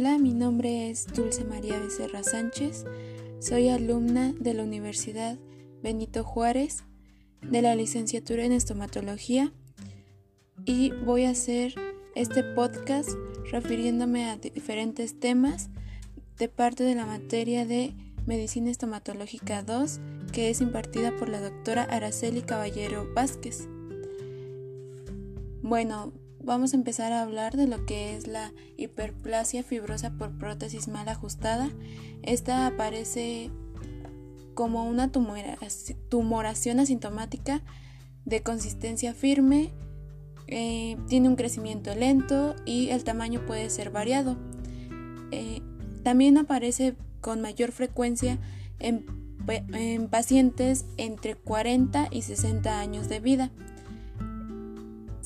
Hola, mi nombre es Dulce María Becerra Sánchez. Soy alumna de la Universidad Benito Juárez de la licenciatura en estomatología y voy a hacer este podcast refiriéndome a diferentes temas de parte de la materia de Medicina Estomatológica 2 que es impartida por la doctora Araceli Caballero Vázquez. Bueno, vamos a empezar a hablar de lo que es la hiperplasia fibrosa por prótesis mal ajustada. Esta aparece como una tumoración asintomática de consistencia firme, eh, tiene un crecimiento lento y el tamaño puede ser variado. Eh, también aparece con mayor frecuencia en, en pacientes entre 40 y 60 años de vida.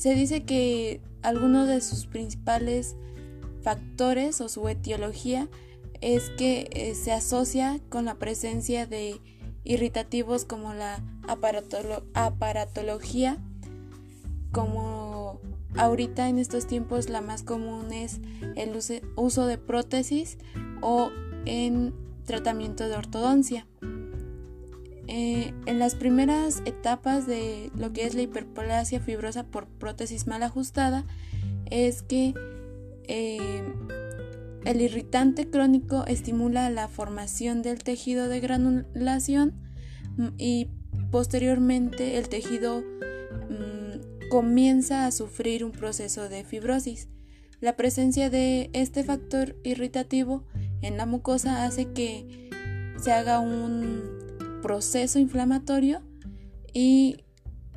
Se dice que algunos de sus principales factores o su etiología es que eh, se asocia con la presencia de irritativos como la aparatología, como ahorita en estos tiempos la más común es el uso de prótesis o en tratamiento de ortodoncia. Eh, en las primeras etapas de lo que es la hiperplasia fibrosa por prótesis mal ajustada es que eh, el irritante crónico estimula la formación del tejido de granulación mm, y posteriormente el tejido mm, comienza a sufrir un proceso de fibrosis. La presencia de este factor irritativo en la mucosa hace que se haga un proceso inflamatorio y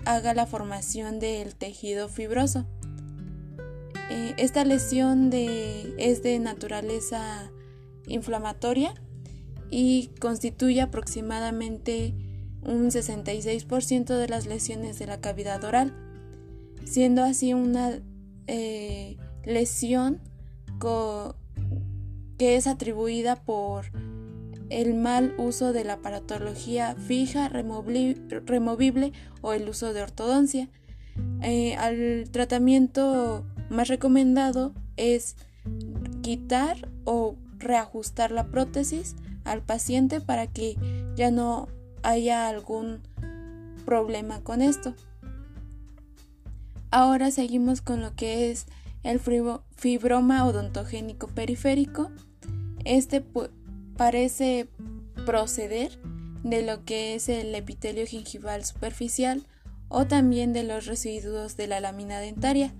haga la formación del tejido fibroso. Eh, esta lesión de, es de naturaleza inflamatoria y constituye aproximadamente un 66% de las lesiones de la cavidad oral, siendo así una eh, lesión que es atribuida por el mal uso de la aparatología fija, removible o el uso de ortodoncia. Eh, al tratamiento más recomendado es quitar o reajustar la prótesis al paciente para que ya no haya algún problema con esto. Ahora seguimos con lo que es el fibroma odontogénico periférico. Este parece proceder de lo que es el epitelio gingival superficial o también de los residuos de la lámina dentaria.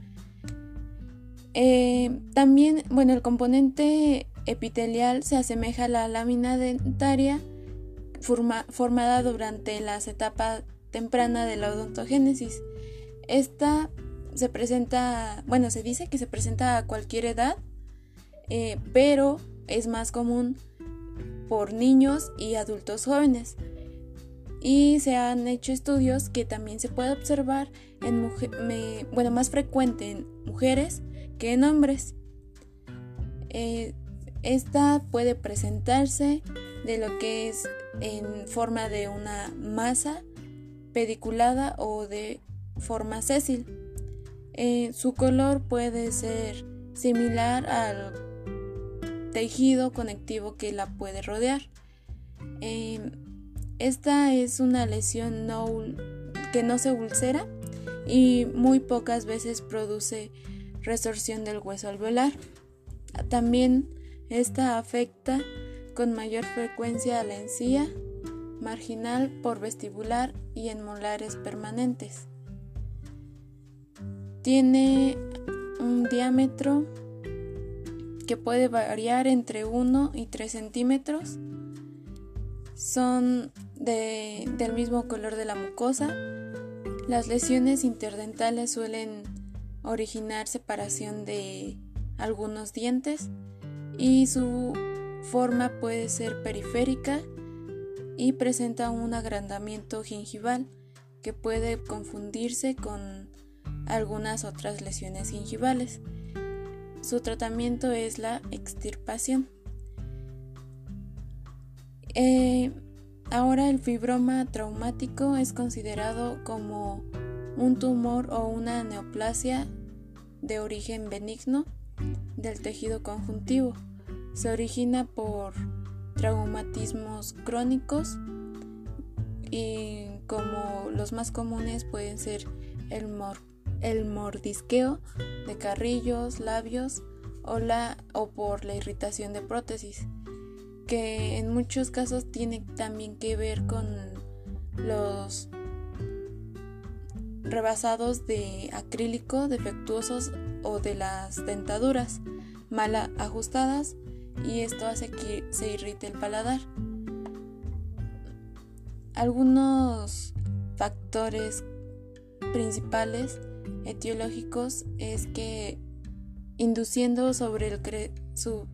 Eh, también, bueno, el componente epitelial se asemeja a la lámina dentaria formada durante las etapas tempranas de la odontogénesis. Esta se presenta, bueno, se dice que se presenta a cualquier edad, eh, pero es más común por niños y adultos jóvenes. Y se han hecho estudios que también se puede observar en bueno, más frecuente en mujeres que en hombres. Eh, esta puede presentarse de lo que es en forma de una masa pediculada o de forma sésil. Eh, su color puede ser similar al tejido conectivo que la puede rodear. Em, esta es una lesión que no se ulcera y muy pocas veces produce resorción del hueso alveolar. También esta afecta con mayor frecuencia a la encía marginal por vestibular y en molares permanentes. Tiene un diámetro que puede variar entre 1 y 3 centímetros. Son del mismo color de la mucosa. Las lesiones interdentales suelen originar separación de algunos dientes y su forma puede ser periférica y presenta un agrandamiento gingival que puede confundirse con algunas otras lesiones gingivales. Su tratamiento es la extirpación. Eh, ahora el fibroma traumático es considerado como un tumor o una neoplasia de origen benigno del tejido conjuntivo Se origina por traumatismos crónicos y como los más comunes pueden ser el, el mordisqueo de carrillos, labios o, la, o por la irritación de prótesis, que en muchos casos tiene también que ver con los rebasados de acrílico defectuosos o de las dentaduras mal ajustadas y esto hace que se irrite el paladar. Algunos factores principales etiológicos es que induciendo sobre el su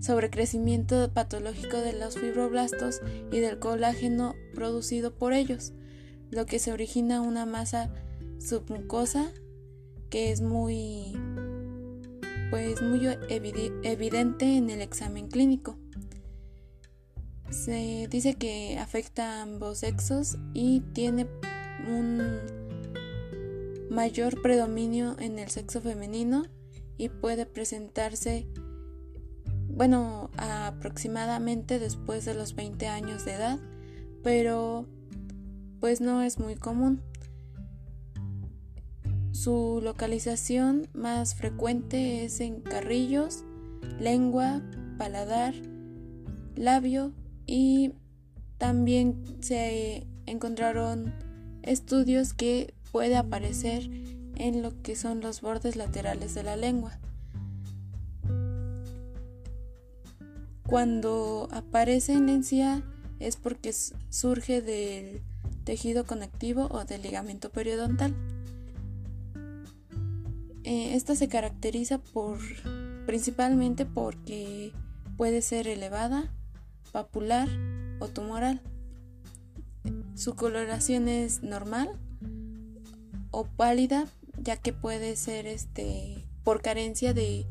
sobrecrecimiento patológico de los fibroblastos y del colágeno producido por ellos, lo que se origina una masa submucosa que es muy pues muy evidente en el examen clínico. Se dice que afecta a ambos sexos y tiene un mayor predominio en el sexo femenino y puede presentarse bueno, aproximadamente después de los 20 años de edad, pero pues no es muy común. Su localización más frecuente es en carrillos, lengua, paladar, labio y también se encontraron estudios que puede aparecer en lo que son los bordes laterales de la lengua. Cuando aparece en encía es porque surge del tejido conectivo o del ligamento periodontal. Eh, esta se caracteriza por principalmente porque puede ser elevada, papular o tumoral. Su coloración es normal o pálida, ya que puede ser este por carencia de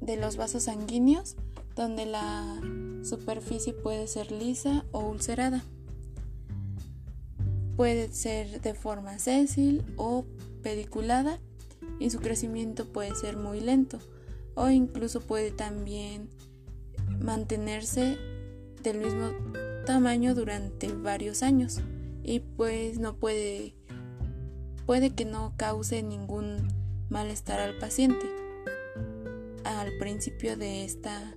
de los vasos sanguíneos, donde la superficie puede ser lisa o ulcerada. Puede ser de forma sésil o pediculada y su crecimiento puede ser muy lento o incluso puede también mantenerse del mismo tamaño durante varios años y pues no puede puede que no cause ningún malestar al paciente al principio de esta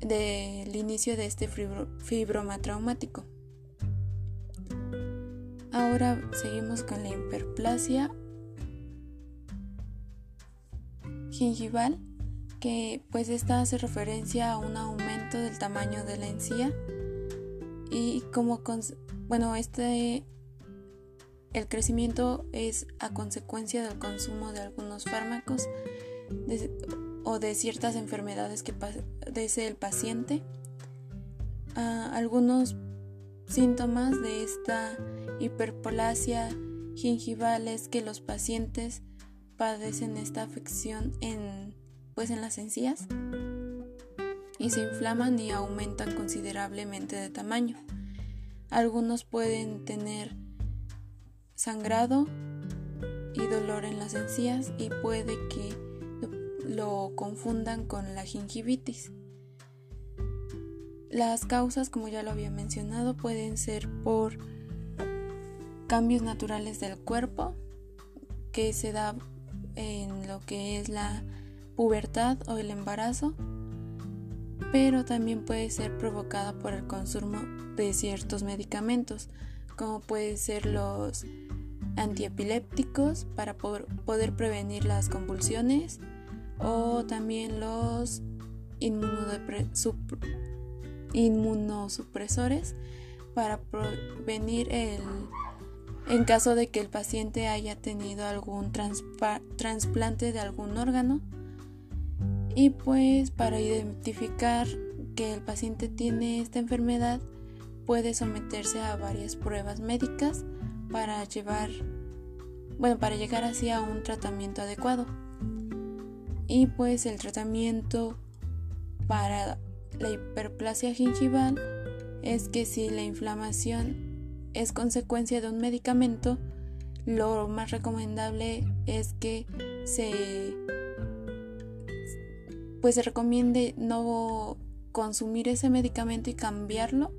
del inicio de este fibroma traumático. Ahora seguimos con la hiperplasia gingival, que pues esta hace referencia a un aumento del tamaño de la encía y como bueno, este el crecimiento es a consecuencia del consumo de algunos fármacos o de ciertas enfermedades que padece el paciente. Ah, algunos síntomas de esta hiperplasia gingival es que los pacientes padecen esta afección en, pues en las encías y se inflaman y aumentan considerablemente de tamaño. Algunos pueden tener sangrado y dolor en las encías y puede que lo confundan con la gingivitis. Las causas, como ya lo había mencionado, pueden ser por cambios naturales del cuerpo que se da en lo que es la pubertad o el embarazo, pero también puede ser provocada por el consumo de ciertos medicamentos, como pueden ser los antiepilépticos para poder prevenir las convulsiones, o también los inmunosupresores para prevenir el en caso de que el paciente haya tenido algún trasplante de algún órgano. Y pues para identificar que el paciente tiene esta enfermedad puede someterse a varias pruebas médicas para llevar bueno para llegar así a un tratamiento adecuado. Y pues el tratamiento para la hiperplasia gingival es que si la inflamación es consecuencia de un medicamento, lo más recomendable es que se, pues se recomiende no consumir ese medicamento y cambiarlo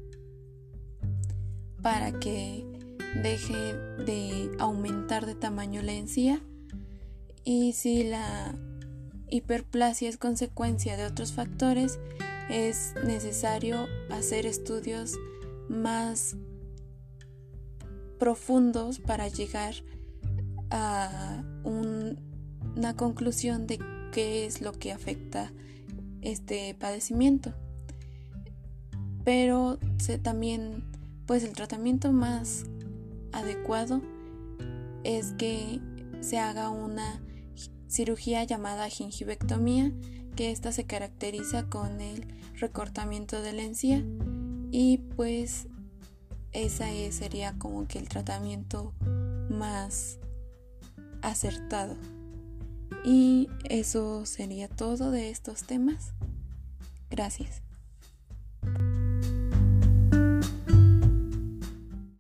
para que deje de aumentar de tamaño la encía y si la hiperplasia es consecuencia de otros factores es necesario hacer estudios más profundos para llegar a una conclusión de qué es lo que afecta este padecimiento. Pero también, pues el tratamiento más adecuado es que se haga una cirugía llamada gingivectomía, que esta se caracteriza con el recortamiento de la encía y pues esa sería como que el tratamiento más acertado. Y eso sería todo de estos temas. Gracias.